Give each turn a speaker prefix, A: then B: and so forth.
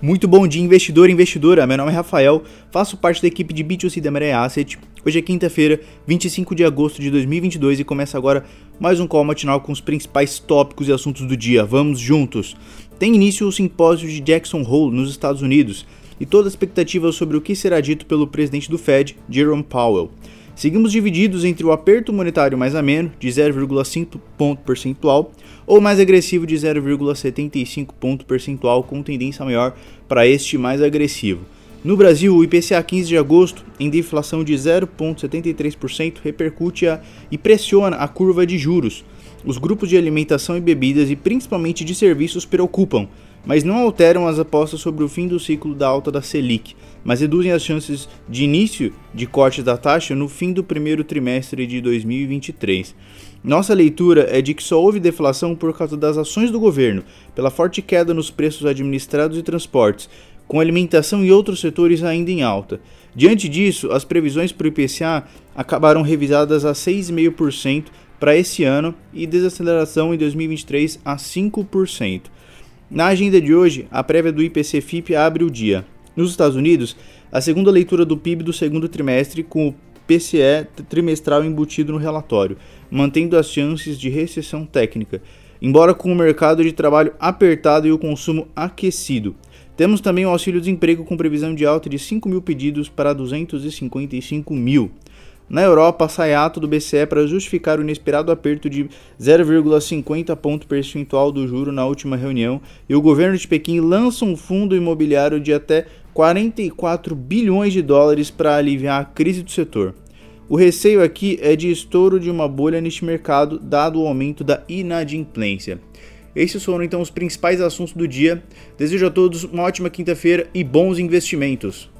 A: Muito bom dia, investidor e investidora. Meu nome é Rafael, faço parte da equipe de B2C da Asset. Hoje é quinta-feira, 25 de agosto de 2022 e começa agora mais um call matinal com os principais tópicos e assuntos do dia. Vamos juntos! Tem início o simpósio de Jackson Hole nos Estados Unidos e toda a expectativa sobre o que será dito pelo presidente do Fed, Jerome Powell. Seguimos divididos entre o aperto monetário mais ameno, de 0,5 ponto percentual, ou mais agressivo de 0,75 ponto percentual, com tendência maior para este mais agressivo. No Brasil, o IPCA 15 de agosto, em deflação de 0,73%, repercute a, e pressiona a curva de juros. Os grupos de alimentação e bebidas e principalmente de serviços preocupam, mas não alteram as apostas sobre o fim do ciclo da alta da Selic, mas reduzem as chances de início de corte da taxa no fim do primeiro trimestre de 2023. Nossa leitura é de que só houve deflação por causa das ações do governo, pela forte queda nos preços administrados e transportes, com alimentação e outros setores ainda em alta. Diante disso, as previsões para o IPCA acabaram revisadas a 6,5% para esse ano e desaceleração em 2023 a 5%. Na agenda de hoje, a prévia do IPC-FIP abre o dia. Nos Estados Unidos, a segunda leitura do PIB do segundo trimestre com o PCE trimestral embutido no relatório, mantendo as chances de recessão técnica, embora com o mercado de trabalho apertado e o consumo aquecido. Temos também o auxílio-desemprego com previsão de alta de 5 mil pedidos para 255 mil. Na Europa, sai ato do BCE para justificar o inesperado aperto de 0,50 ponto percentual do juro na última reunião e o governo de Pequim lança um fundo imobiliário de até 44 bilhões de dólares para aliviar a crise do setor. O receio aqui é de estouro de uma bolha neste mercado, dado o aumento da inadimplência. Esses foram então os principais assuntos do dia. Desejo a todos uma ótima quinta-feira e bons investimentos.